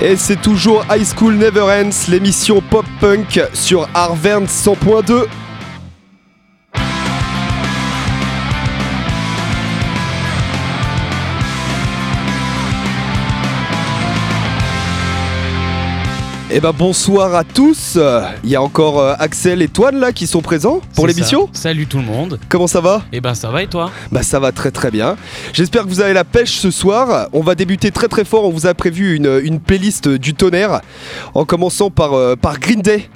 Et c'est toujours High School Never Ends, l'émission pop-punk sur Arvern 100.2. Eh ben bonsoir à tous. Il y a encore euh, Axel et Toine là qui sont présents pour C'est l'émission. ça. Salut tout le monde. Comment ça va? Eh ben ça va et toi? Bah ça va très très bien. J'espère que vous avez la pêche ce soir. On va débuter très très fort. On vous a prévu une, une playlist du tonnerre. En commençant par, euh, par Green Day.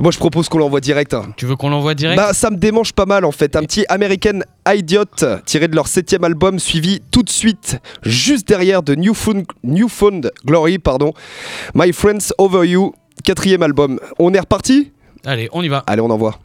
Moi je propose qu'on l'envoie direct. hein. Tu veux qu'on l'envoie direct? Bah ça me démange pas mal en fait. Un petit American Idiot tiré de leur septième album suivi tout de suite juste derrière de Newfound, Newfound Glory, pardon. My Friends Over You, quatrième album. On est reparti? Allez, on y va. Allez on envoie.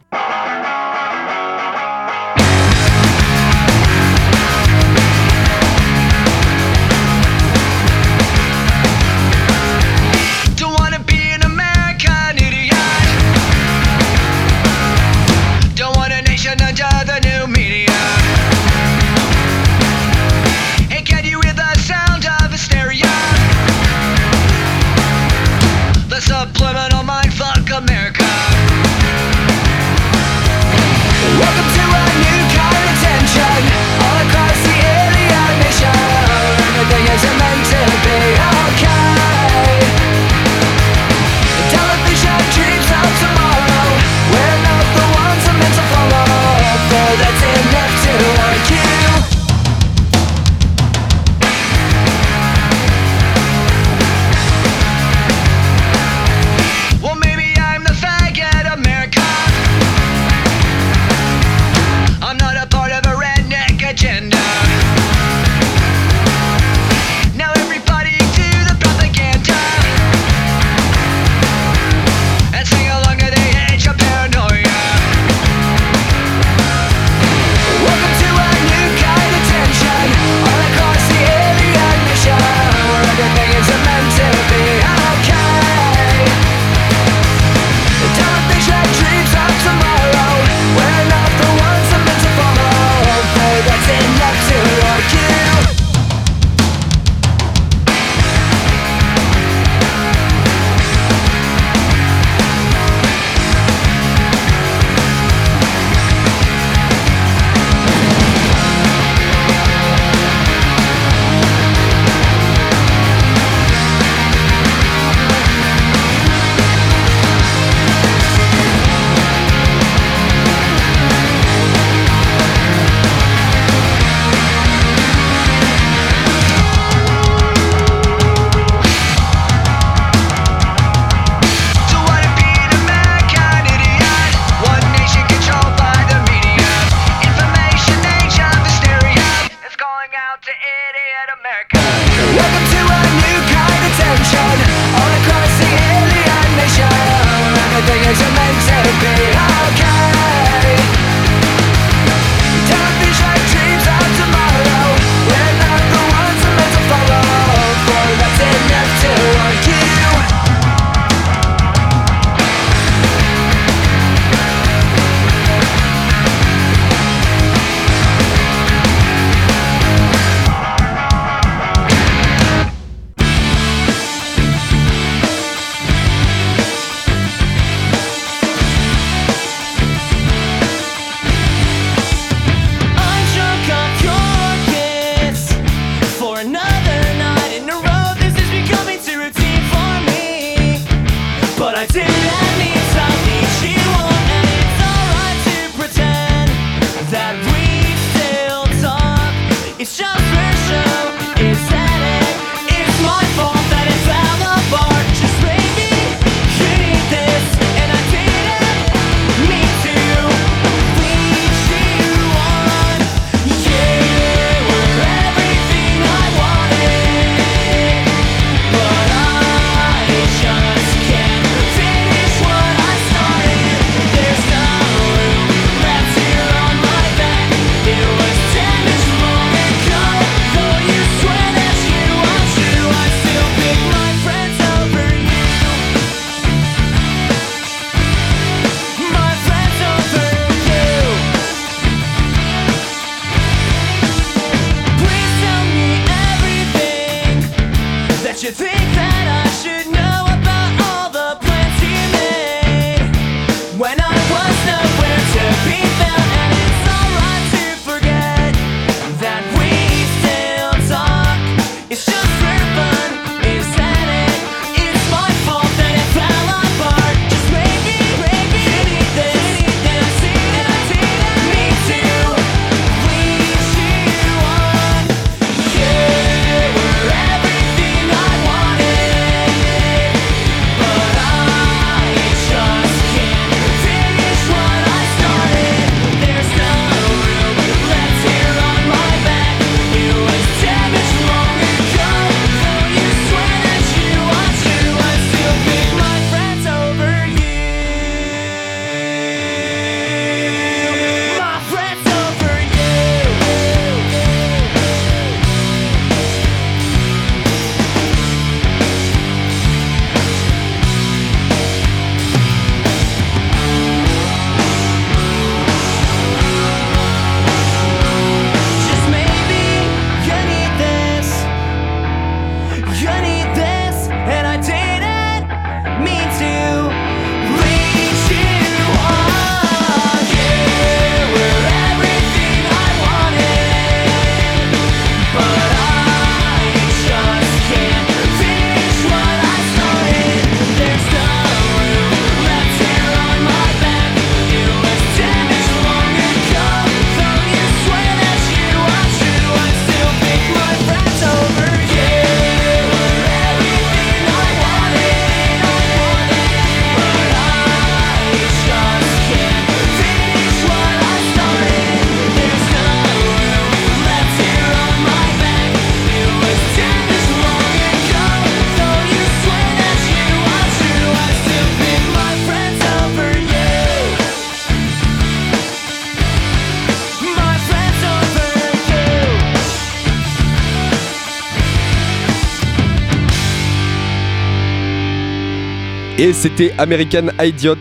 Et c'était American Idiot,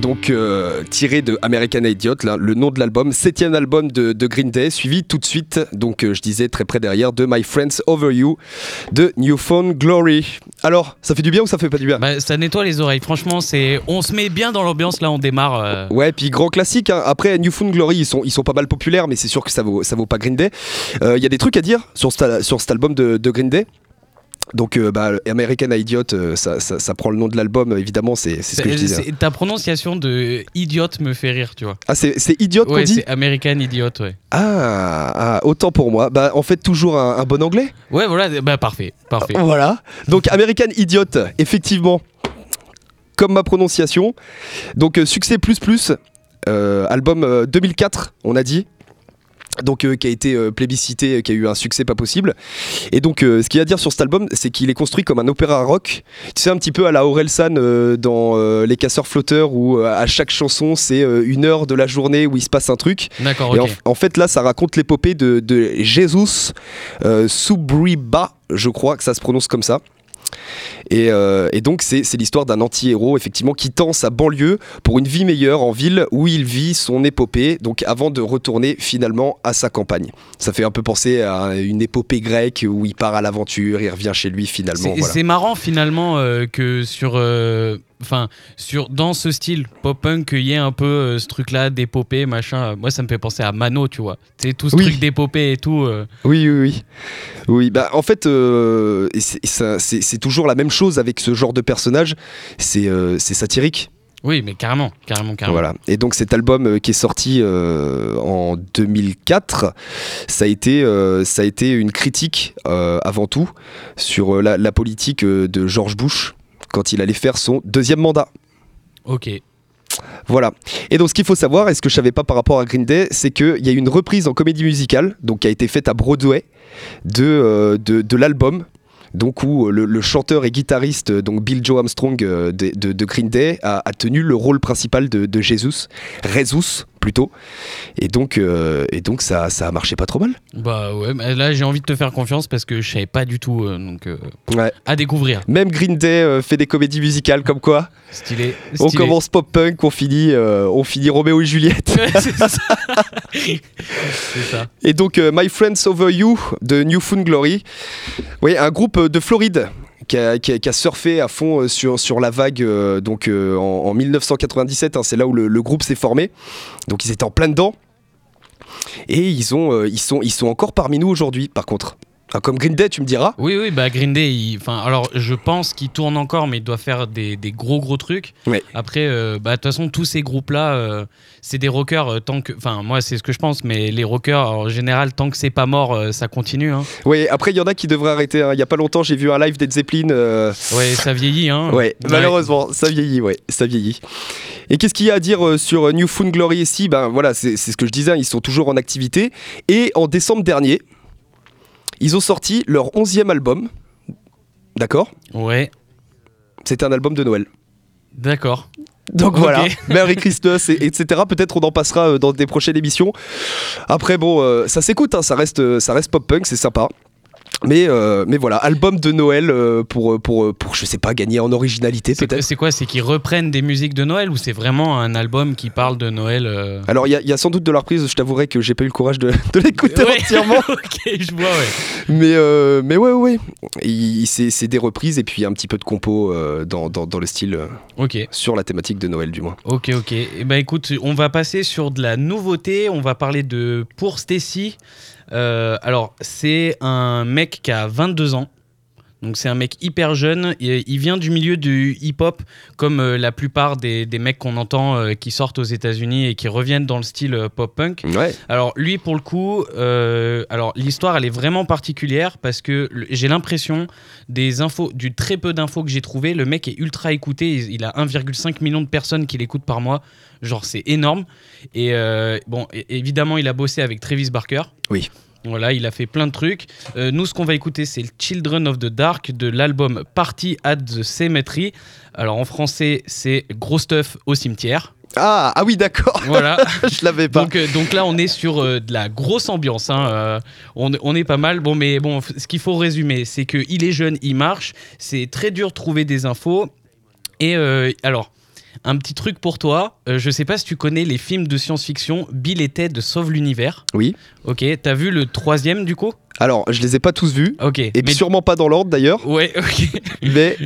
donc euh, tiré de American Idiot, là, le nom de l'album, septième album de, de Green Day, suivi tout de suite, donc euh, je disais très près derrière, de My Friends Over You de Newfound Glory. Alors, ça fait du bien ou ça fait pas du bien? Bah, ça nettoie les oreilles. Franchement, c'est, on se met bien dans l'ambiance là. On démarre. euh, Ouais, puis grand classique. hein. Après, Newfound Glory, ils sont, ils sont pas mal populaires, mais c'est sûr que ça vaut, ça vaut pas Green Day. Il y a des trucs à dire sur, cet- sur cet album de, de Green Day? Donc, euh, bah, American Idiot, euh, ça, ça- ça prend le nom de l'album, évidemment, c'est ce que je disais. ta prononciation de idiot me fait rire, tu vois. Ah, c'est Idiot qu'on dit c'est American idiot, ouais. ah, ah, autant pour moi. Bah, en fait, toujours un, un bon anglais. Ouais, voilà, bah parfait, parfait. Voilà. Donc, American Idiot, effectivement, comme ma prononciation. Donc, euh, succès plus plus, album euh, 2004, on a dit. Donc, euh, qui a été euh, plébiscité, euh, qui a eu un succès pas possible. Et donc, euh, ce qu'il y a à dire sur cet album, c'est qu'il est construit comme un opéra rock. Tu sais, un petit peu à la Orelsan dans Les Casseurs Flotteurs, où à chaque chanson, c'est une heure de la journée où il se passe un truc. D'accord, en, en fait, là, ça raconte l'épopée de, de Jesus Subriba, je crois que ça se prononce comme ça. Et, euh, et donc, c'est l'histoire d'un anti-héros, effectivement, qui tend sa banlieue pour une vie meilleure en ville où il vit son épopée, donc avant de retourner finalement à sa campagne. Ça fait un peu penser à une épopée grecque où il part à l'aventure, il revient chez lui finalement. C'est voilà. c'est marrant finalement euh, que sur, euh, enfin, sur dans ce style pop-punk, qu'il y ait un peu euh, ce truc-là d'épopée, machin. Moi, ça me fait penser à Mano, tu vois. Sais, tout ce Oui. truc d'épopée et tout. euh, Oui, oui, oui. Oui, bah en fait, euh, c'est- c'est c'est toujours la même chose avec ce genre de personnage. C'est euh, c'est satirique. Oui, mais carrément, carrément, carrément. Voilà. Et donc cet album euh, qui est sorti euh, en 2004, ça a été, euh, ça a été une critique euh, avant tout sur euh, la, la politique euh, de George Bush quand il allait faire son deuxième mandat. Ok. Voilà. Et donc ce qu'il faut savoir, et ce que je savais pas par rapport à Green Day, c'est qu'il y a eu une reprise en comédie musicale, donc qui a été faite à Broadway, de, euh, de, de l'album. Donc où le, le chanteur et guitariste, euh, donc Bill Joe Armstrong euh, de, de- de Green Day, a, a tenu le rôle principal de, de Jesus, Jesus plutôt. Et donc, euh, et donc ça, ça a marché pas trop mal. Bah ouais, mais là j'ai envie de te faire confiance parce que je savais pas du tout, euh, donc euh, Ouais. à découvrir. Même Green Day fait des comédies musicales comme quoi. Stylé. On commence pop punk, on finit, on finit Roméo et Juliette. Ouais, c'est ça. ça. Et donc, My Friends Over You de Newfound Glory. Oui, un groupe de Floride qui a, surfé à fond euh, sur, la vague euh, donc, euh, en, en 1997. hein, c'est là où le, groupe s'est formé. Donc ils étaient en plein dedans. Et ils, ont, ils sont encore parmi nous aujourd'hui, par contre. Comme Green Day, tu me diras. Oui, oui, bah Green Day, il- enfin, alors je pense qu'il tourne encore, mais il doit faire des, des gros gros trucs. Ouais. Après, euh, bah de toute façon, tous ces groupes-là, euh, c'est des rockers euh, tant que, enfin, moi c'est ce que je pense, mais les rockers en général, tant que c'est pas mort, ça continue. Hein. Oui, après, il y en a qui devraient arrêter. hein. Il y a pas longtemps, j'ai vu un live d'Ed Zeppelin. Ouais, ça vieillit, hein. Ouais, malheureusement, ça vieillit, ouais, ça vieillit. Et qu'est-ce qu'il y a à dire sur New Found Glory ici Ben voilà, c'est c'est ce que je disais, ils sont toujours en activité. Et en décembre dernier, ils ont sorti leur 11e album. D'accord? Ouais, C'était un album de Noël. d'accord. Donc voilà, Merry Christmas, et, etc. Peut-être on en passera euh, dans des prochaines émissions. Après, bon, euh, ça s'écoute, hein, ça, reste, euh, ça reste pop-punk, c'est sympa. Mais, euh, mais voilà, album de Noël euh, pour, pour, pour, je sais pas, gagner en originalité peut-être. c'est quoi C'est qu'ils reprennent des musiques de Noël ou c'est vraiment un album qui parle de Noël euh Alors, il y, y a sans doute de la reprise, je t'avouerai que j'ai pas eu le courage de, de l'écouter Ouais. entièrement. ok, je vois, ouais. Mais, euh, mais ouais, ouais. C'est des reprises et puis un petit peu de compo euh, dans, dans, dans le style, euh, sur la thématique de Noël du moins. Ok, ok. Et ben écoute, on va passer sur de la nouveauté. On va parler de Pour Stacy. Euh, alors, c'est un mec qui a 22 ans. Donc, c'est un mec hyper jeune. Il vient du milieu du hip-hop, comme euh, la plupart des, des mecs qu'on entend euh, qui sortent aux États-Unis et qui reviennent dans le style euh, pop-punk. Ouais. Alors lui pour le coup, alors l'histoire elle est vraiment particulière parce que j'ai l'impression des infos, du très peu d'infos que j'ai trouvé, le mec est ultra écouté, il, il a 1,5 million de personnes qui l'écoutent par mois, genre c'est énorme. Et bon, évidemment il a bossé avec Travis Barker. Oui. Voilà, il a fait plein de trucs. Euh, nous, ce qu'on va écouter, c'est le Children of the Dark de l'album Party at the Cemetery. Alors en français, c'est Gros Stuff au cimetière. Ah, ah oui, d'accord. Voilà. je l'avais pas. Donc, euh, donc là, on est sur euh, de la grosse ambiance. hein, euh, on, on est pas mal. Bon, mais bon, ce qu'il faut résumer, c'est qu'il est jeune, il marche. C'est très dur de trouver des infos. Et alors, un petit truc pour toi. euh, je sais pas si tu connais les films de science-fiction Bill et Ted Sauve l'univers. Oui. Ok, t'as vu le troisième du coup? Alors, je les ai pas tous vus. Ok. Et mais- sûrement pas dans l'ordre d'ailleurs. Ouais, ok. Mais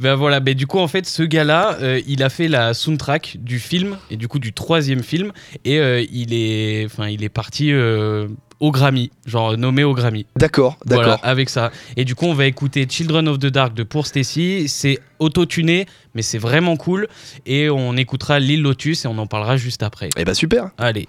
Ben voilà, ben du coup en fait ce gars-là, euh, il a fait la soundtrack du film et du coup du troisième film et euh, il est, enfin il est parti euh, au Grammy, genre nommé au Grammy. d'accord, d'accord. Voilà, avec ça. Et du coup on va écouter Children of the Dark de Pour Stacy. C'est auto-tuné, mais c'est vraiment cool. Et on écoutera Lil Lotus et on en parlera juste après. Eh ben super. Allez.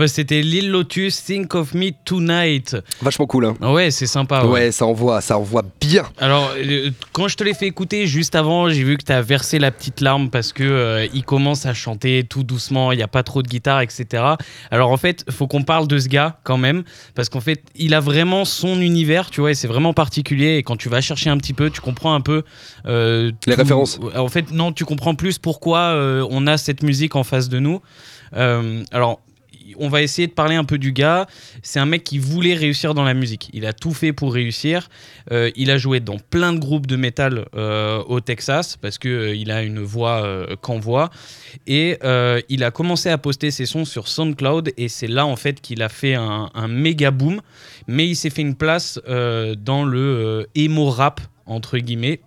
Bah, c'était Lil Lotus, Think of Me Tonight. Vachement cool, hein. Ouais, c'est sympa. Ouais, ouais. ça envoie, ça envoie bien. Alors, euh, quand je te l'ai fait écouter juste avant, j'ai vu que tu as versé la petite larme parce que euh, il commence à chanter tout doucement, il n'y a pas trop de guitare, etc. Alors, en fait, faut qu'on parle de ce gars quand même parce qu'en fait, il a vraiment son univers, tu vois, et c'est vraiment particulier. Et quand tu vas chercher un petit peu, tu comprends un peu euh, Les tout- références. En fait, non, tu comprends plus pourquoi euh, on a cette musique en face de nous. Alors. On va essayer de parler un peu du gars. C'est un mec qui voulait réussir dans la musique. Il a tout fait pour réussir. Euh, il a joué dans plein de groupes de métal euh, au Texas parce que euh, il a une voix euh, qu'envoie et euh, il a commencé à poster ses sons sur SoundCloud et c'est là en fait qu'il a fait un, un méga boom. Mais il s'est fait une place dans le emo rap entre guillemets.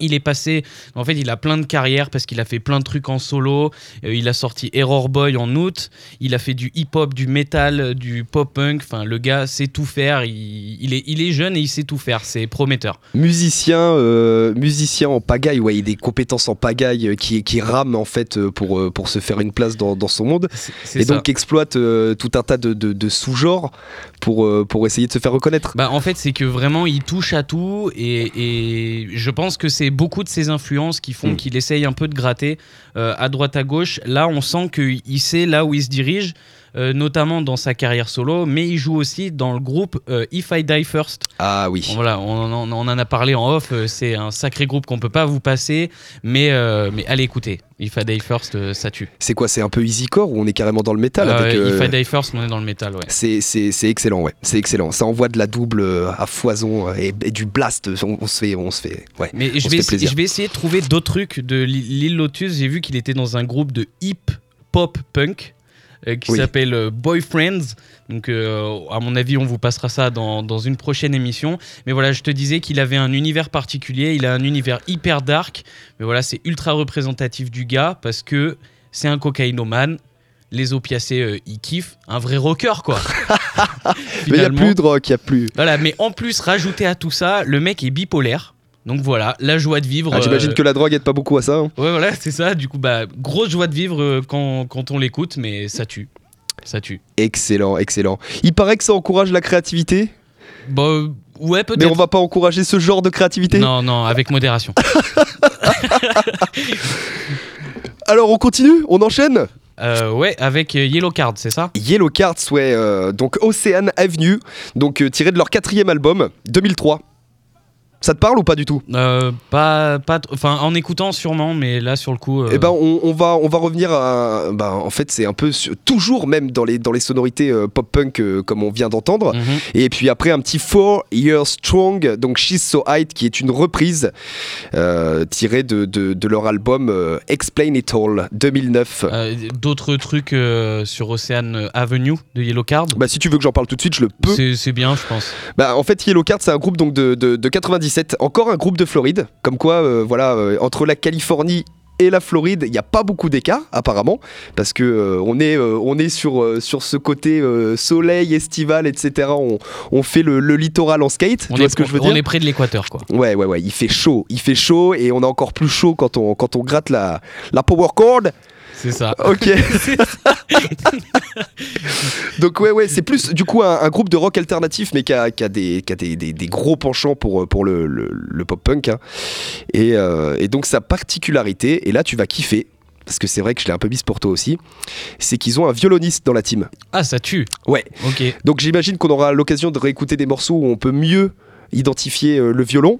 Il est passé, en fait, il a plein de carrières parce qu'il a fait plein de trucs en solo. Euh, il a sorti Error Boy en août. Il a fait du hip-hop, du metal, du pop-punk. Enfin, le gars sait tout faire. Il, il est, il est jeune et il sait tout faire. C'est prometteur. Musicien, euh, musicien en pagaille, ouais, il a des compétences en pagaille euh, qui, qui rament en fait euh, pour, euh, pour se faire une place dans, dans son monde. Et ça. donc exploite euh, tout un tas de, de- de sous-genres pour, euh, pour essayer de se faire reconnaître. Bah, en fait, c'est que vraiment, il touche à tout et, et je pense que c'est beaucoup de ses influences qui font Mm. qu'il essaye un peu de gratter euh, à droite à gauche. Là, on sent qu'il sait là où il se dirige, euh, notamment dans sa carrière solo, mais il joue aussi dans le groupe euh, If I Die First. Ah oui. Voilà, on, en- on en a parlé en off, euh, c'est un sacré groupe qu'on peut pas vous passer, mais, mais allez écouter. If I Die First, ça tue. C'est quoi C'est un peu easycore ou on est carrément dans le métal avec, euh, If I Die First, on est dans le métal, ouais. C'est c'est- c'est excellent, ouais. C'est excellent. Ça envoie de la double à foison et, et du blast. On, se fait, on se fait, ouais. Mais je vais, plaisir. je vais essayer de trouver d'autres trucs de Lil Lotus. J'ai vu qu'il était dans un groupe de hip pop punk qui Oui. s'appelle euh, Boyfriends. Donc, euh, à mon avis, on vous passera ça dans, dans une prochaine émission. Mais voilà, je te disais qu'il avait un univers particulier. Il a un univers hyper dark. Mais voilà, c'est ultra représentatif du gars parce que c'est un cocaïnomane. Les opiacés, euh, il kiffe. Un vrai rocker, quoi. Mais il y a plus de rock, il y a plus. Voilà, mais en plus, rajouté à tout ça, le mec est bipolaire. Donc voilà, la joie de vivre. Ah, J'imagine euh, que la drogue aide pas beaucoup à ça. hein. Ouais, voilà, c'est ça. Du coup, bah, grosse joie de vivre euh, quand, quand on l'écoute, mais ça tue. Ça tue. Excellent, excellent. Il paraît que ça encourage la créativité, Bah, ouais, mais peut-être. on va pas encourager ce genre de créativité. Non, non, avec modération. Alors on continue, on enchaîne. Euh, ouais, avec Yellow Card, c'est ça? Yellow Cards, ouais, euh, donc Ocean Avenue, donc euh, tiré de leur quatrième album, 2003. Ça te parle ou pas du tout? Euh, Pas. pas Enfin, en écoutant sûrement, mais là, sur le coup. euh, Eh ben, on, on va, on va revenir à. bah, en fait, c'est un peu. toujours même dans les, dans les sonorités euh, pop-punk euh, comme on vient d'entendre. mhm. Et puis après, un petit Four Years Strong, donc She's So High, qui est une reprise tirée de, de, de leur album Explain It All 2009. Euh, D'autres trucs sur Ocean Avenue de Yellow Card? Bah, si tu veux que j'en parle tout de suite, je le peux. C'est bien, je pense. Bah, en fait, Yellow Card, c'est un groupe donc, de, de, de 97, encore un groupe de Floride. Comme quoi, euh, voilà, euh, entre la Californie et la Floride, il n'y a pas beaucoup d'écart, apparemment, parce que euh, on est, euh, on est sur, euh, sur ce côté soleil, estival, etc. On, on fait le, le littoral en skate, On tu vois est, ce que je veux on est près de l'équateur, quoi. Ouais, ouais, ouais, il fait chaud, il fait chaud, et on a encore plus chaud quand on, quand on gratte la, la power chord. C'est ça. Ok. Donc ouais ouais c'est plus du coup un, un groupe de rock alternatif mais qui a, qui a des, qui a des, des- des gros penchants pour, pour le, le- le pop-punk hein. et, euh, et donc sa particularité et là tu vas kiffer parce que c'est vrai que je l'ai un peu mis pour toi aussi c'est qu'ils ont un violoniste dans la team Ah, ça tue. ouais Ok. donc j'imagine qu'on aura l'occasion de réécouter des morceaux où on peut mieux identifier euh, le violon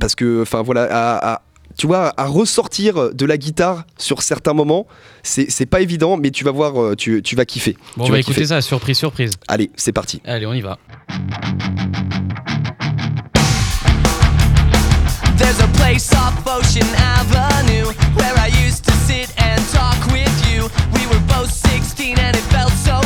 parce que enfin voilà à, à- tu vois, à ressortir de la guitare sur certains moments, c'est pas évident, mais tu vas voir, euh, tu, tu vas kiffer. Bon, tu on va vas écouter kiffer. ça, surprise, surprise. Allez, c'est parti. Allez, on y va. There's a place off Ocean Avenue where I used to sit and talk with you. We were both 16 and it felt so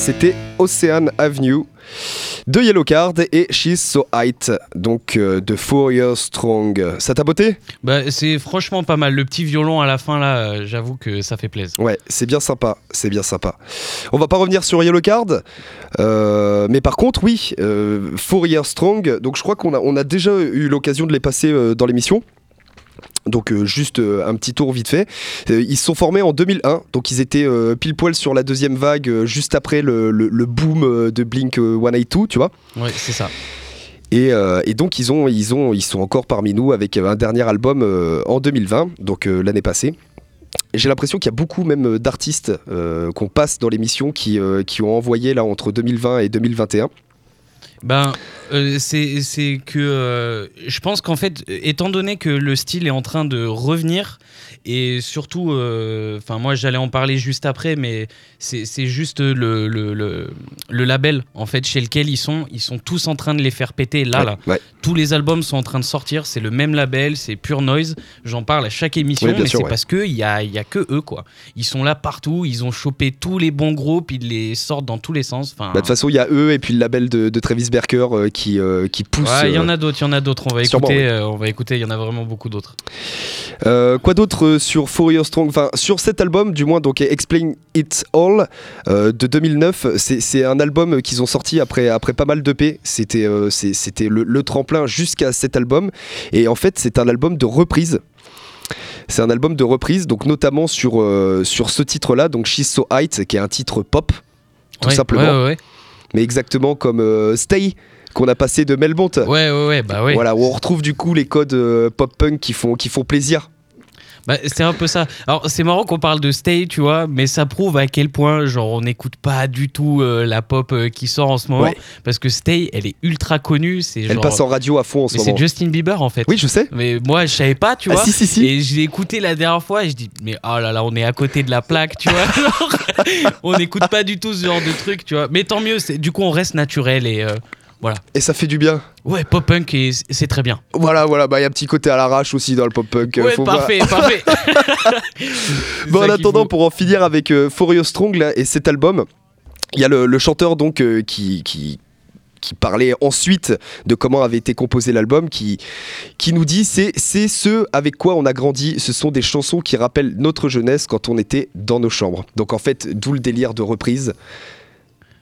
c'était Ocean Avenue de Yellowcard et She's So Height, donc euh, de Four Years Strong. Ça t'a botté? Bah, c'est franchement pas mal. Le petit violon à la fin, là, euh, j'avoue que ça fait plaisir. Ouais, c'est bien sympa, c'est bien sympa. On va pas revenir sur Yellowcard, euh, mais par contre, oui, euh, Four Years Strong, donc je crois qu'on a, on a déjà eu l'occasion de les passer dans l'émission. Donc euh, juste euh, un petit tour vite fait. Euh, ils se sont formés en 2001, donc ils étaient pile poil sur la deuxième vague, juste après le, le- le boom de Blink euh, 182, tu vois. Ouais, c'est ça. Et, et donc ils, ont, ils, ont, ils sont encore parmi nous avec un dernier album en 2020, donc l'année passée. J'ai l'impression qu'il y a beaucoup même d'artistes qu'on passe dans l'émission qui, qui ont envoyé là entre 2020 et 2021. Ben, euh, c'est que euh, je pense qu'en fait, étant donné que le style est en train de revenir, et surtout, euh, enfin, moi j'allais en parler juste après, mais c'est juste le, le, le, le label en fait chez lequel ils sont, ils sont tous en train de les faire péter là, Ouais, là. ouais. Tous les albums sont en train de sortir, c'est le même label, c'est Pure Noise. J'en parle à chaque émission, Oui, mais c'est ouais. parce que il y a, y a que eux quoi. Ils sont là partout, ils ont chopé tous les bons groupes, ils les sortent dans tous les sens. Enfin, Bah, De toute façon, il y a eux et puis le label de, de Travis Barker euh, qui, euh, qui pousse. Il y en a d'autres, il y en a d'autres. On va écouter, euh, on va écouter. Il y en a vraiment beaucoup d'autres. Quoi d'autre euh, sur Fourier Strong Enfin, sur cet album, du moins, donc Explain It All euh, de 2009, c'est un album qu'ils ont sorti après, après pas mal d'EP. C'était euh, c'était le, le tremplin jusqu'à cet album. Et en fait, c'est un album de reprise. C'est un album de reprise, donc notamment sur, euh, sur ce titre-là, donc She's So High, qui est un titre pop, tout Ouais, simplement. Ouais, ouais, Mais exactement comme Stay, qu'on a passé de Melmont. ouais. Ouais, ouais, ouais, bah ouais. Voilà, où on retrouve du coup les codes euh, pop-punk qui font, qui font plaisir. Bah, c'est un peu ça. Alors, c'est marrant qu'on parle de Stay, tu vois, mais ça prouve à quel point, genre, on n'écoute pas du tout euh, la pop euh, qui sort en ce moment. Ouais. Parce que Stay, elle est ultra connue. C'est Elle passe en radio à fond en ce Mais c'est moment. Justin Bieber, en fait. Oui, je sais. Mais moi, je savais pas, tu Ah, vois. si, si, si. Et je l'ai écouté la dernière fois et je dis, mais oh là là, on est à côté de la plaque, tu vois. Genre, on n'écoute pas du tout ce genre de truc, tu vois. Mais tant mieux, c'est- du coup, on reste naturel et euh, voilà. Et ça fait du bien. Ouais, pop punk, c'est très bien. Voilà, voilà, bah il y a un petit côté à l'arrache aussi dans le pop-punk. euh, Ouais, faut parfait, parfait. Bon, en attendant, faut. pour en finir avec euh, For You Strong là, et cet album, il y a le, le chanteur donc euh, qui, qui, qui parlait ensuite de comment avait été composé l'album, qui, qui nous dit c'est c'est ce avec quoi on a grandi. Ce sont des chansons qui rappellent notre jeunesse quand on était dans nos chambres. Donc en fait, d'où le délire de reprise.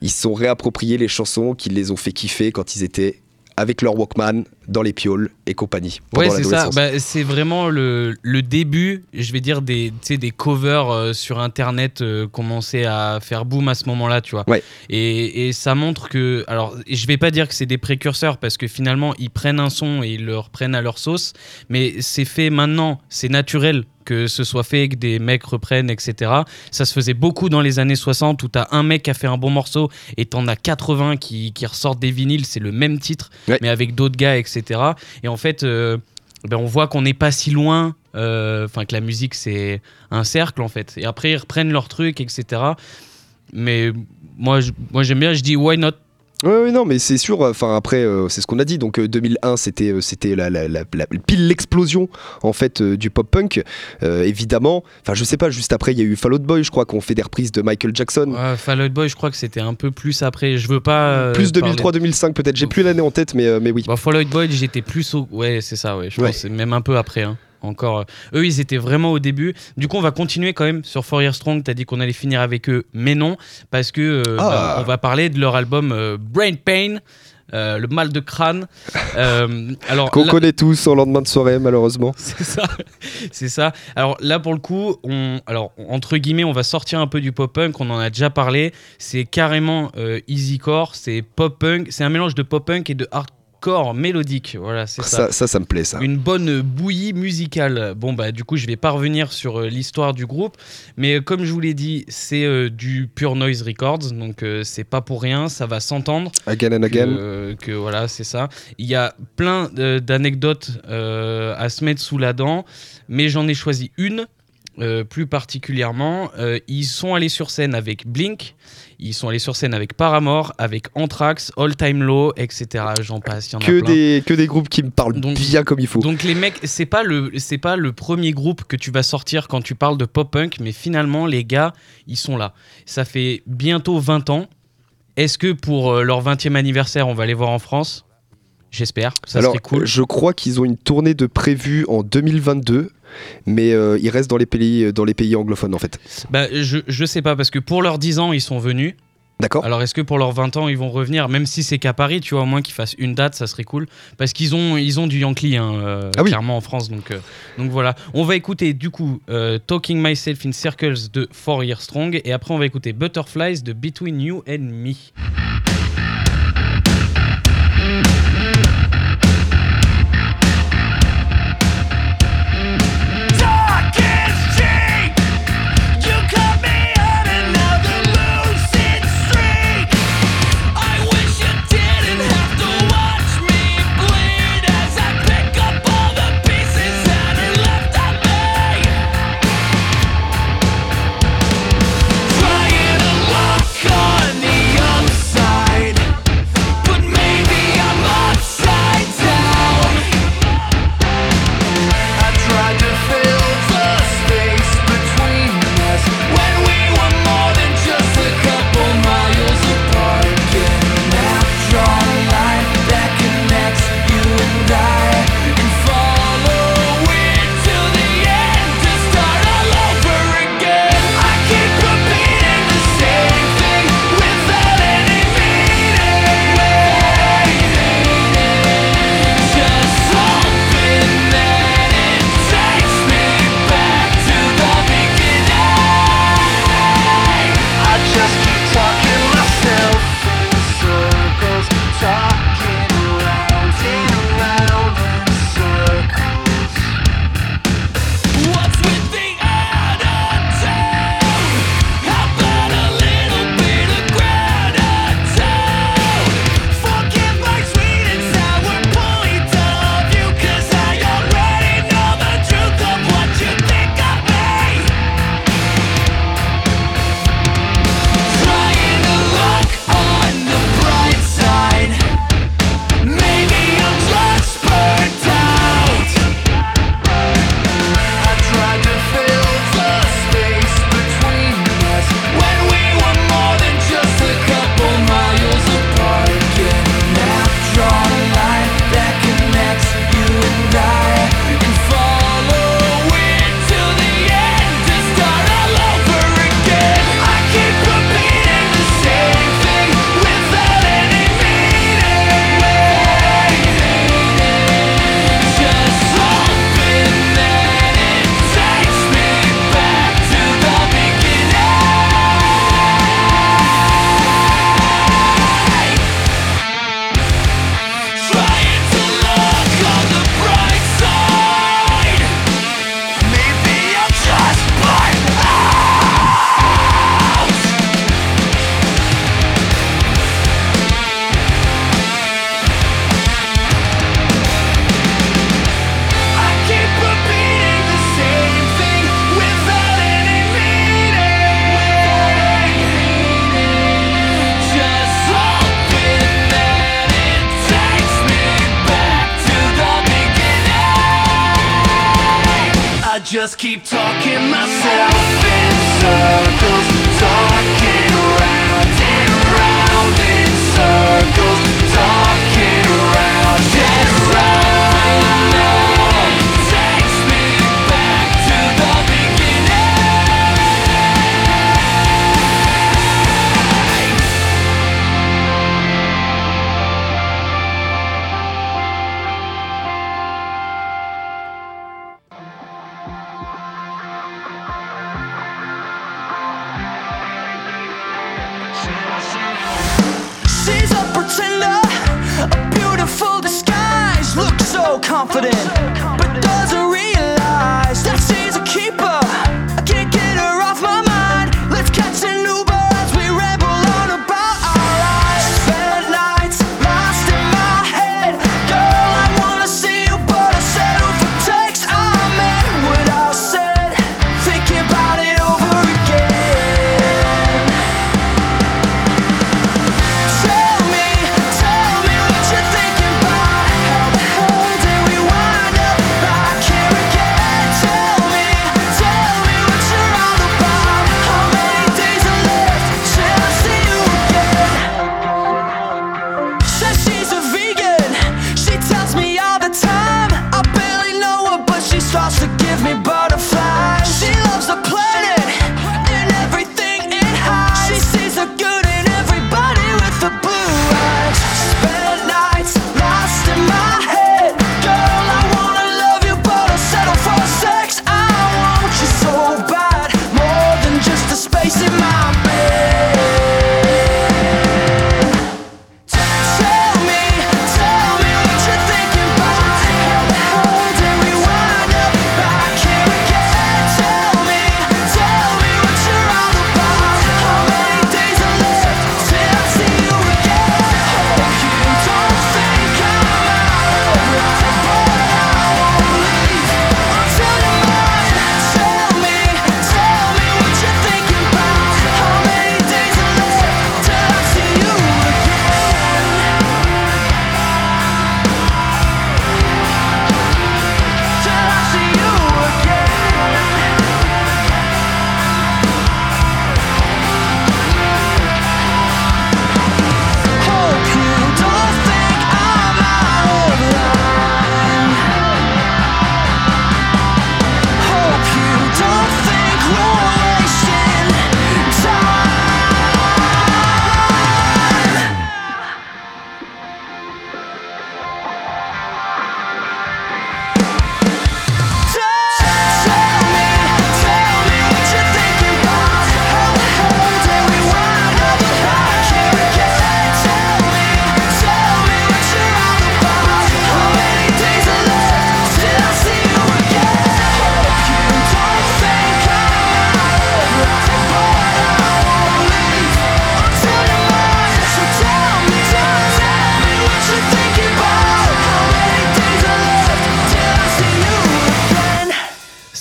Ils se sont réappropriés les chansons qui les ont fait kiffer quand ils étaient avec leur Walkman dans les pioles et compagnie. Ouais, c'est ça. Bah, c'est vraiment le, le début, je vais dire, des, des covers euh, sur Internet euh, commençaient à faire boom à ce moment-là, tu vois. Ouais. Et, et ça montre que. Alors, je vais pas dire que c'est des précurseurs parce que finalement, ils prennent un son et ils le reprennent à leur sauce, mais c'est fait maintenant, c'est naturel que ce soit fait, que des mecs reprennent, etc. Ça se faisait beaucoup dans les années 60 où t'as un mec qui a fait un bon morceau et t'en as 80 qui, qui ressortent des vinyles, c'est le même titre, Ouais. mais avec d'autres gars, etc. Et en fait, euh, ben, on voit qu'on n'est pas si loin, euh, enfin que la musique c'est un cercle en fait. Et après ils reprennent leur truc, etc. Mais moi, moi j'aime bien, je dis why not Oui, oui, non, mais c'est sûr. Enfin, après, euh, c'est ce qu'on a dit. Donc, euh, 2001, c'était, euh, c'était la, la- la- la- pile l'explosion en fait euh, du pop punk. Euh, évidemment. Enfin, je sais pas. Juste après, il y a eu Fall Out Boy, je crois, qu'on fait des reprises de Michael Jackson. Ouais, Fall Out Boy, je crois que c'était un peu plus après. Je veux pas. euh, Plus parler- 2003-2005 peut-être. J'ai plus l'année en tête, mais, euh, mais oui. Bah, Fall Out Boy, j'étais plus au. Ouais, c'est ça, ouais. Je Ouais. pense c'est même un peu après. hein. Encore. euh, Eux, ils étaient vraiment au début. Du coup, on va continuer quand même sur Four Year Strong. T'as dit qu'on allait finir avec eux, mais non, parce que euh, Ah. bah, on va parler de leur album euh, Brain Pain. euh, le mal de crâne. Euh, alors, Qu'on là- connaît tous en lendemain de soirée, malheureusement. c'est ça, c'est ça. Alors là, pour le coup, on, alors entre guillemets, on va sortir un peu du pop punk. On en a déjà parlé. C'est carrément euh, easycore. C'est pop punk. C'est un mélange de pop punk et de hardcore mélodique. Voilà, c'est ça. Ça, ça, ça me plaît, ça. Une bonne bouillie musicale. Bon, bah, du coup, je vais pas revenir sur euh, l'histoire du groupe, mais euh, comme je vous l'ai dit, c'est euh, du Pure Noise Records, donc c'est pas pour rien, ça va s'entendre. Again and Que, again. que voilà, c'est ça. Il y a plein d'anecdotes à se mettre sous la dent, mais j'en ai choisi une. Euh, plus particulièrement, Euh, ils sont allés sur scène avec Blink, ils sont allés sur scène avec Paramore, avec Anthrax, All Time Low, etc. J'en passe, il y en a Que plein. des, que des groupes qui me parlent Donc- bien comme il faut. Donc les mecs, c'est pas le c'est pas le premier groupe que tu vas sortir quand tu parles de pop punk, mais finalement les gars, ils sont là. Ça fait bientôt 20 ans. Est-ce que pour euh, leur 20e anniversaire, on va les voir en France? J'espère, ça Alors, serait cool. je crois qu'ils ont une tournée de prévue en 2022, mais euh, ils restent dans les pays, dans les pays anglophones en fait. Bah, je, je sais pas parce que pour leurs 10 ans, ils sont venus. D'accord Alors est-ce que pour leurs 20 ans, ils vont revenir? Même si c'est qu'à Paris, tu vois, au moins qu'ils fassent une date, ça serait cool parce qu'ils ont ils ont du Yankee hein, euh, Ah oui. clairement en France donc euh, donc voilà. On va écouter du coup euh, Talking Myself in Circles de Four Year Strong et après on va écouter Butterflies de Between You and Me.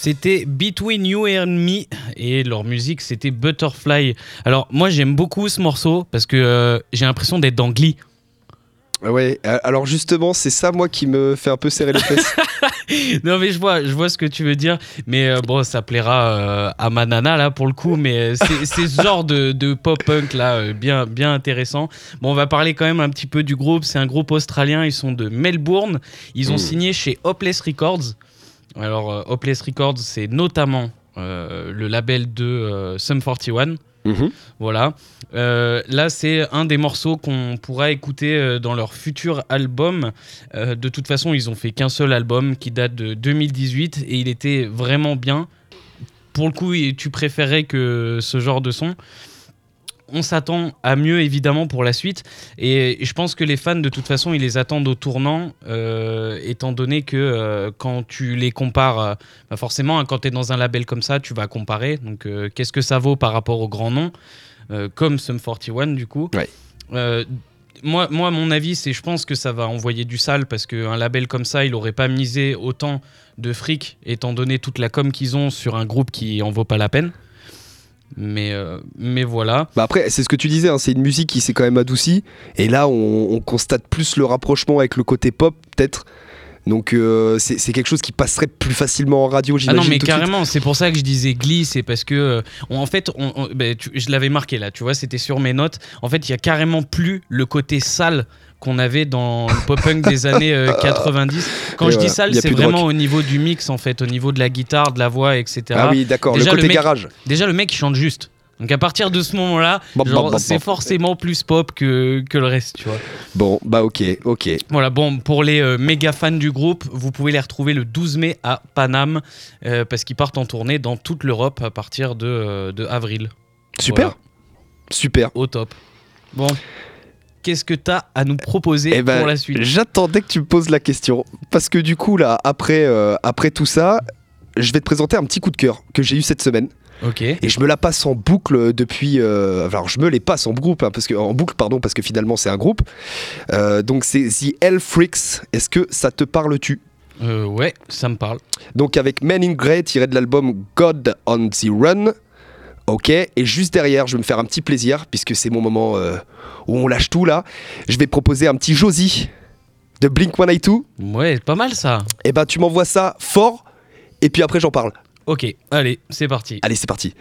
C'était Between You and Me et leur musique c'était Butterfly. Alors moi j'aime beaucoup ce morceau parce que euh, j'ai l'impression d'être dans Glee. Ouais, euh, alors justement, c'est ça, moi, qui me fait un peu serrer les fesses. non mais je vois, je vois ce que tu veux dire, mais euh, bon ça plaira euh, à ma nana là pour le coup, mais euh, c'est ce genre de, de pop punk là bien bien intéressant. Bon on va parler quand même un petit peu du groupe. C'est un groupe australien, ils sont de Melbourne. Ils ont signé chez Hopeless Records. Alors euh, Hopeless Records c'est notamment euh, le label de euh, Sum 41. Mhm. Voilà. Euh, là, c'est un des morceaux qu'on pourra écouter dans leur futur album. Euh, de toute façon, ils ont fait qu'un seul album qui date de 2018 et il était vraiment bien. Pour le coup, tu préférais que ce genre de son? On s'attend à mieux évidemment pour la suite et je pense que les fans de toute façon ils les attendent au tournant euh, étant donné que euh, quand tu les compares euh, bah forcément hein, quand tu es dans un label comme ça tu vas comparer donc qu'est-ce que ça vaut par rapport au grand nom euh, comme Sum 41 du coup? Ouais. Moi, moi, mon avis, c'est je pense que ça va envoyer du sale parce qu'un label comme ça, il aurait pas misé autant de fric, étant donné toute la com qu'ils ont sur un groupe qui en vaut pas la peine. Mais, euh, mais voilà. Bah après, c'est ce que tu disais, hein, c'est une musique qui s'est quand même adoucie. Et là, on, on constate plus le rapprochement avec le côté pop, peut-être, Donc euh, c'est quelque chose qui passerait plus facilement en radio, Ah j'imagine. non mais carrément, c'est pour ça que je disais Glee, c'est parce que euh, on- en fait, on- on- ben, tu- je l'avais marqué là, tu vois, c'était sur mes notes. En fait, il y a carrément plus le côté sale qu'on avait dans le pop-punk des années euh, 90. Quand Et je dis sale, c'est vraiment au niveau du mix en fait, au niveau de la guitare, de la voix, etc. Ah oui, d'accord, le Déjà, côté le mec- garage. Déjà, le mec il chante juste. Donc à partir de ce moment-là, c'est forcément plus pop que, que le reste, tu vois. Bon, bah ok, ok. Voilà, bon, pour les euh, méga fans du groupe, vous pouvez les retrouver le 12 mai à Paname, euh, parce qu'ils partent en tournée dans toute l'Europe à partir de, euh, de avril. Super, Voilà, super. au top. Bon, qu'est-ce que t'as à nous proposer Eh ben, pour la suite J'attendais que tu me poses la question. Parce que du coup, là, après, euh, après tout ça, je vais te présenter un petit coup de cœur que j'ai eu cette semaine. Ok. Et je me la passe en boucle depuis. euh, alors, je me les passe en groupe, hein, parce que, en boucle, pardon, parce que finalement, c'est un groupe. Euh, donc, c'est The Hell Freaks. Est-ce que ça te parle-tu? Euh, ouais, ça me parle. Donc, avec Men in Grey, tiré de l'album God on the Run. Ok, et juste derrière, je vais me faire un petit plaisir, puisque c'est mon moment euh, où on lâche tout là. Je vais proposer un petit Josie de Blink 182. Ouais, pas mal ça. Et ben, tu m'envoies ça fort, et puis après, j'en parle. Ok, allez, c'est parti. Allez, c'est parti.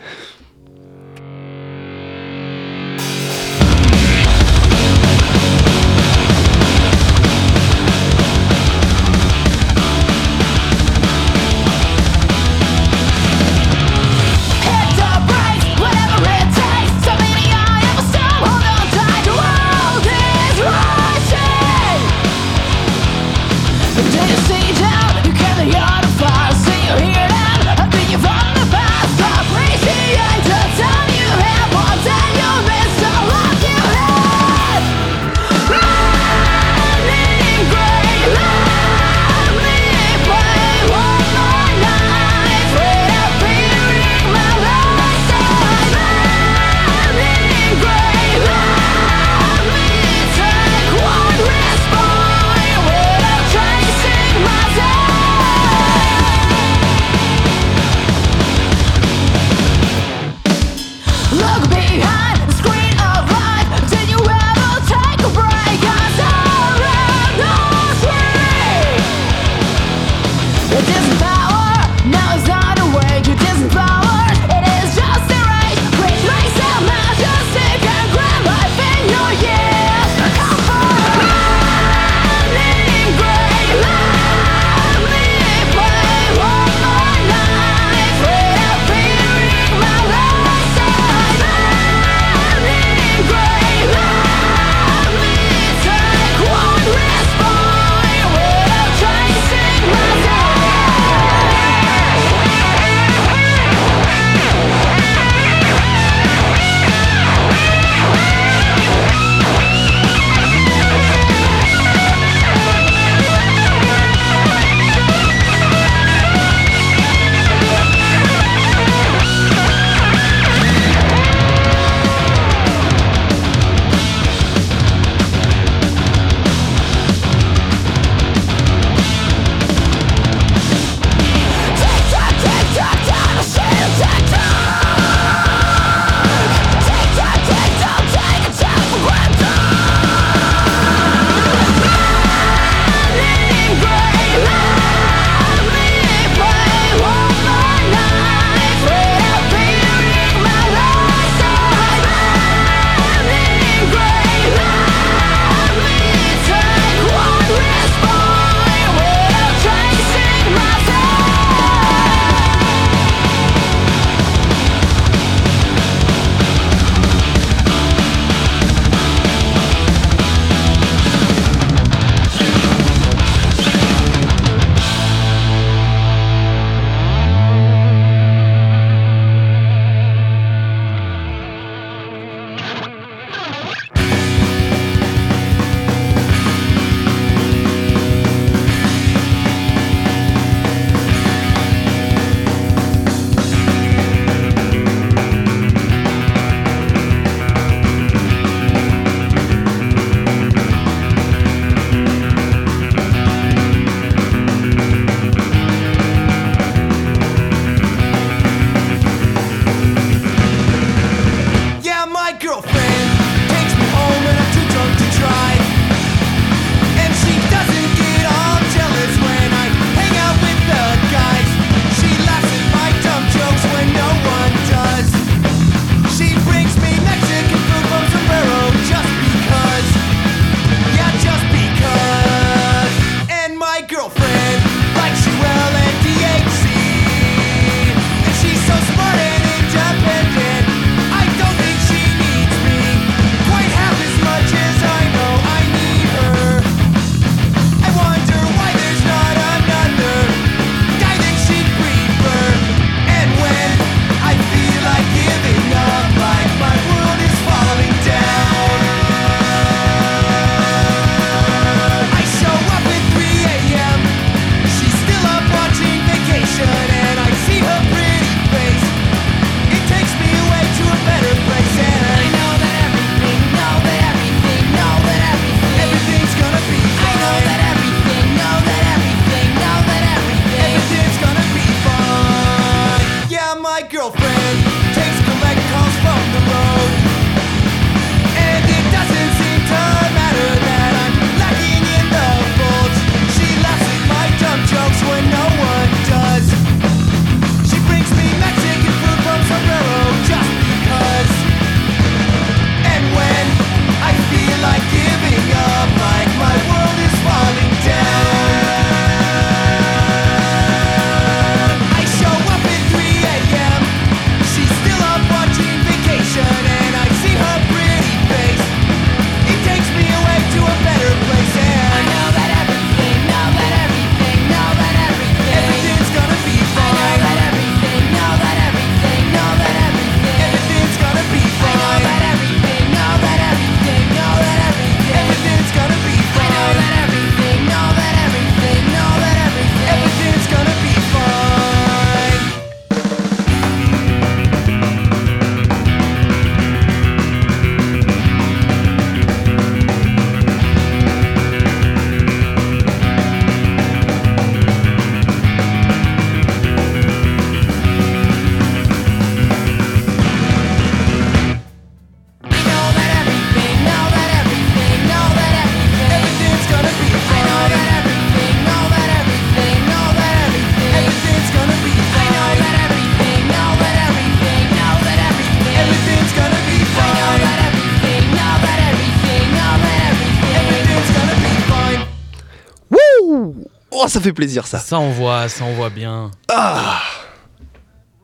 Fait plaisir ça. Ça envoie, ça envoie bien. Ah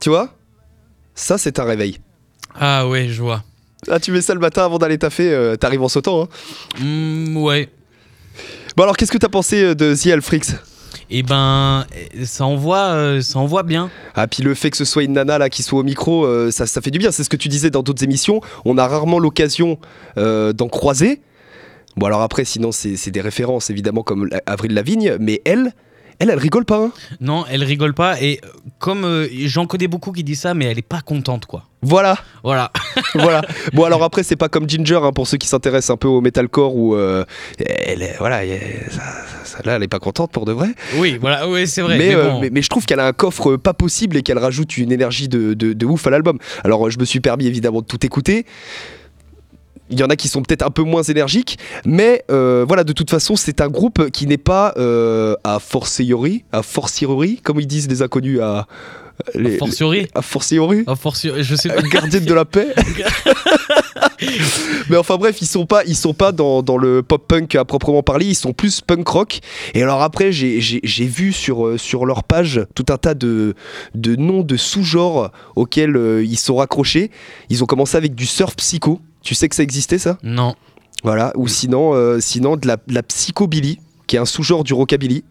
Tu vois? Ça, c'est un réveil. Ah ouais, je vois. Ah, tu mets ça le matin avant d'aller taffer, euh, t'arrives en sautant. Hein. Hmm, ouais. Bon, alors, qu'est-ce que t'as pensé euh, de The Alfrix Et ben, euh, ça envoie, euh, ça envoie bien. Ah, puis le fait que ce soit une nana là qui soit au micro, euh, ça, ça fait du bien. C'est ce que tu disais dans d'autres émissions. On a rarement l'occasion euh, d'en croiser. Bon, alors après, sinon, c'est des références évidemment comme Avril Lavigne, mais elle, elle, elle rigole pas. hein? Non, elle rigole pas. Et euh, comme euh, j'en connais beaucoup qui disent ça, mais elle est pas contente, quoi. Voilà, Voilà. voilà. Bon, alors après, c'est pas comme Ginger hein, pour ceux qui s'intéressent un peu au metalcore où euh, elle, est- voilà, elle- ça, ça- là, elle est pas contente pour de vrai. Oui, voilà. Oui, c'est vrai. mais, mais euh, bon. mais, mais je trouve qu'elle a un coffre pas possible et qu'elle rajoute une énergie de, de- de ouf à l'album. Alors je me suis permis évidemment de tout écouter. Il y en a qui sont peut-être un peu moins énergiques, mais euh, voilà, de toute façon, c'est un groupe qui n'est pas euh, à fortiori, à fortiori, comme ils disent les inconnus, à, les, Fortiori. à fortiori, A fortiori, je sais pas. gardienne de la paix. mais enfin bref, ils sont pas, ils sont pas dans, dans le pop punk à proprement parler, ils sont plus punk rock. Et alors après, j'ai- vu sur, euh, sur leur page tout un tas de, de noms de sous-genres auxquels euh, ils sont raccrochés. Ils ont commencé avec du surf psycho. Tu sais que ça existait ça? Non. Voilà. Ou sinon, euh, sinon de la, de la psychobilly, qui est un sous-genre du rockabilly.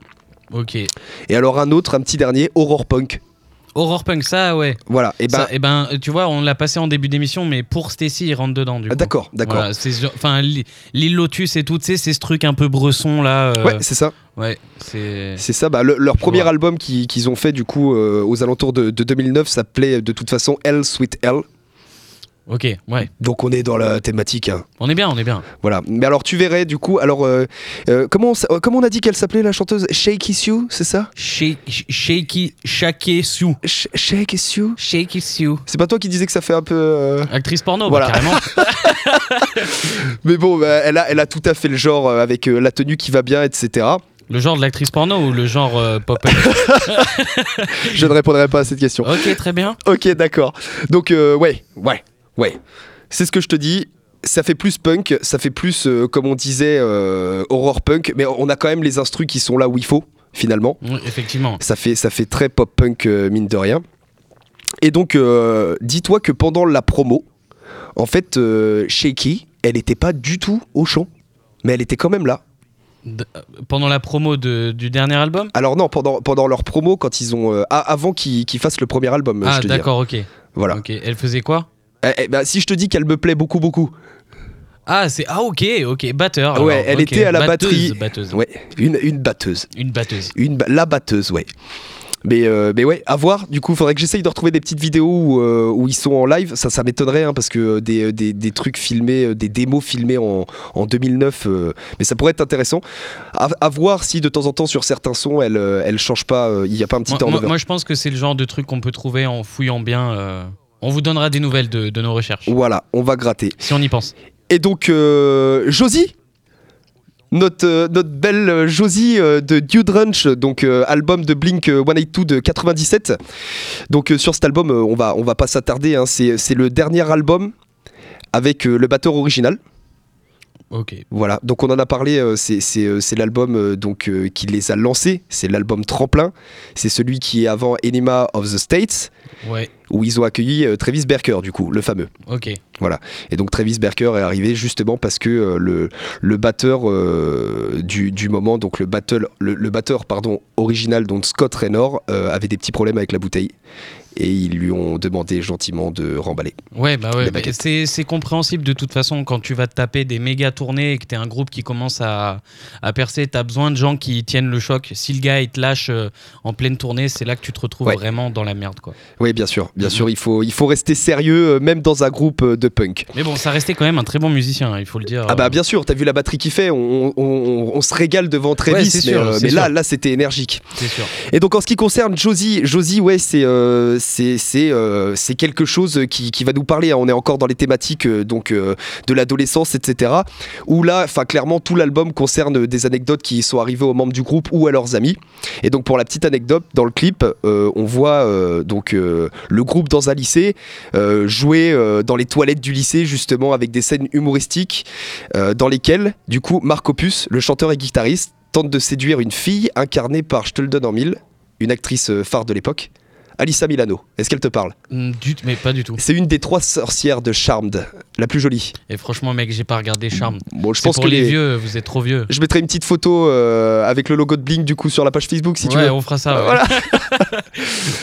Ok. Et alors un autre, un petit dernier, horror punk. Horror punk, ça, ouais. Voilà. Et ben, Ça, eh ben, tu vois, on l'a passé en début d'émission, mais pour Stacy, il rentre dedans, du coup. ah, d'accord, d'accord. Voilà, genre- enfin l'île Lotus et tout, tu sais, c'est ce truc un peu bresson là. euh, Ouais, c'est ça. ouais, c'est. C'est ça, bah, le- leur Je premier vois. album qui- qu'ils ont fait du coup euh, aux alentours de, de 2009 s'appelait de toute façon Hell Sweet Hell. Ok, ouais. Donc on est dans la thématique. hein. On est bien, on est bien. Voilà. Mais alors tu verrais du coup, alors euh, euh, comment, on, s- euh, comment on a dit qu'elle s'appelait la chanteuse? Shaky Sue, c'est ça? Shake- Shaky, Shaky Sue. Sh- Shaky Sue? Shaky Sue. C'est pas toi qui disais que ça fait un peu. euh, Actrice porno, Voilà. bah, carrément. Mais bon, bah, elle, a, elle a tout à fait le genre avec la tenue qui va bien, etc. le genre de l'actrice porno ou le genre euh, pop Je ne répondrai pas à cette question. Ok, très bien. Ok, d'accord. Donc, euh, ouais, ouais, ouais. C'est ce que je te dis. Ça fait plus punk, ça fait plus, euh, comme on disait, euh, horror punk, mais on a quand même les instrus qui sont là où il faut, finalement. Oui, effectivement. Ça fait, ça fait très pop punk, euh, mine de rien. Et donc, dis-toi que pendant la promo, en fait, Shaky, elle n'était pas du tout au chant, mais elle était quand même là. D- pendant la promo de- du dernier album? Alors non, pendant, pendant leur promo, quand ils ont... euh, avant qu'ils qu'ils fassent le premier album, Ah, je te dis. d'accord, ok. Voilà. Ok, elle faisait quoi? Eh, eh, bah, si je te dis qu'elle me plaît beaucoup, beaucoup, Ah, c'est. Ah, ok, ok. Batteur. Ouais, alors, elle était à la Batteuse, batterie. Batteuse. Ouais, une, une batteuse. Une batteuse. Une ba- la batteuse, ouais. Mais, euh, mais ouais, à voir. Du coup, faudrait que j'essaye de retrouver des petites vidéos où, euh, où ils sont en live. Ça, ça m'étonnerait hein, parce que euh, des, des, des trucs filmés, euh, des démos filmées en, en 2009, euh, mais ça pourrait être intéressant. À, à voir si de temps en temps sur certains sons, elle, euh, elle change pas. euh, Il n'y a pas un petit Moi, moi- moi, je pense que c'est le genre de truc qu'on peut trouver en fouillant bien. On vous donnera des nouvelles de, de nos recherches, Voilà, on va gratter. si on y pense. Et donc, euh, Josie notre, euh, notre belle Josie euh, de Dude Ranch, donc album de Blink euh, 182 de 97. Donc sur cet album, on va, on va pas s'attarder, hein, c'est le dernier album avec le batteur original. Voilà, donc on en a parlé, euh, c'est- euh, c'est l'album euh, donc euh, qui les a lancés, c'est l'album Tremplin, c'est celui qui est avant Enema of the States, Ouais. où ils ont accueilli Travis Barker du coup, le fameux. Ok. Et donc Travis Barker est arrivé justement parce que le, le batteur du, du moment, donc le, battle, le, le batteur pardon, original, donc Scott Raynor, avait des petits problèmes avec la bouteille. Et ils lui ont demandé gentiment de remballer. Ouais, bah ouais. Baguettes. C'est compréhensible de toute façon quand tu vas te taper des méga tournées et que t'es un groupe qui commence à, à percer. T'as besoin de gens qui tiennent le choc. Si le gars il te lâche euh, en pleine tournée, c'est là que tu te retrouves Ouais. vraiment dans la merde, quoi. Oui, bien sûr, bien sûr, il faut, il faut rester sérieux, euh, même dans un groupe euh, de punk. Mais bon, ça restait quand même un très bon musicien, il faut le dire. Ah bah bien sûr, t'as vu la batterie qu'il fait, on, on- on- on se régale devant Travis, Ouais, mais, sûr, euh, c'est mais là, là c'était énergique. c'est sûr. Et donc en ce qui concerne Josie, Josie ouais c'est euh, euh, c'est quelque chose qui, va nous parler. hein. On est encore dans les thématiques euh, donc euh, de l'adolescence, etc. Où là, enfin clairement tout l'album concerne des anecdotes qui sont arrivées aux membres du groupe ou à leurs amis. Et donc pour la petite anecdote, dans le clip, on voit donc le groupe dans un lycée jouer dans les toilettes du lycée justement avec des scènes humoristiques dans lesquelles du coup Marc Opus, le chanteur et guitariste tente de séduire une fille incarnée par, je te en mille, une actrice phare de l'époque, Alissa Milano. Est-ce qu'elle te parle Mm, du- mais pas du tout. C'est une des trois sorcières de Charmed, la plus jolie. Et franchement, mec, j'ai pas regardé Charme. Bon, je pense pour que les vieux, vous êtes trop vieux. Je mettrai une petite photo euh, avec le logo de Blink du coup sur la page Facebook si tu ouais, veux. on fera ça. ouais. Voilà.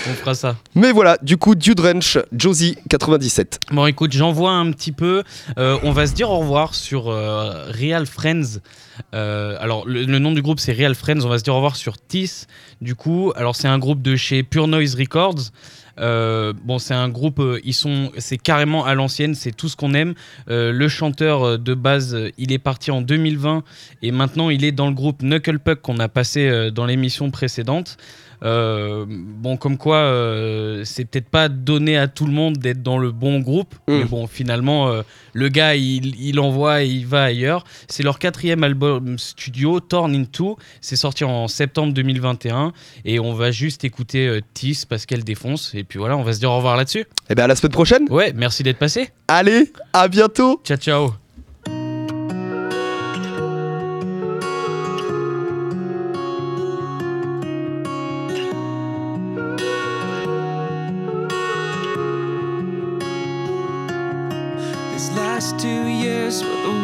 on fera ça. Mais voilà, du coup, Dude Ranch, Josie 97. Bon, écoute, j'en vois un petit peu. Euh, on va se dire au revoir sur euh, Real Friends. Euh, alors, le, nom du groupe, c'est Real Friends. On va se dire au revoir sur TIS. Du coup, alors c'est un groupe de chez Pure Noise Records. Euh, bon, c'est un groupe, euh, c'est carrément à l'ancienne, c'est tout ce qu'on aime. Le chanteur de base, il est parti en 2020 et maintenant il est dans le groupe Knuckle Puck qu'on a passé dans l'émission précédente. Euh, bon, comme quoi, euh, c'est peut-être pas donné à tout le monde d'être dans le bon groupe, Mm. mais bon, finalement, euh, le gars, il, il envoie et il va ailleurs. C'est leur quatrième album studio, Torn Into. C'est sorti en septembre 2021 et on va juste écouter Tis parce qu'elle défonce. Et puis voilà, on va se dire au revoir là-dessus. Et bien à la semaine prochaine. Ouais, merci d'être passé. Allez, à bientôt. Ciao, ciao.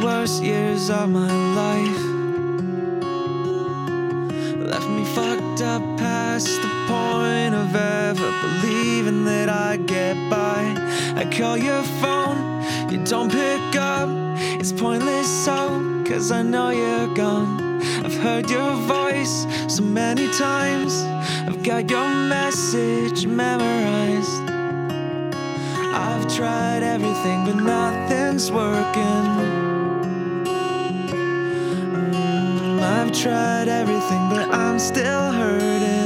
Worst years of my life. Left me fucked up past the point of ever believing that I'd get by. I call your phone, you don't pick up. It's pointless, so, cause I know you're gone. I've heard your voice so many times. I've got your message memorized. I've tried everything, but nothing's working. I've tried everything, but I'm still hurting.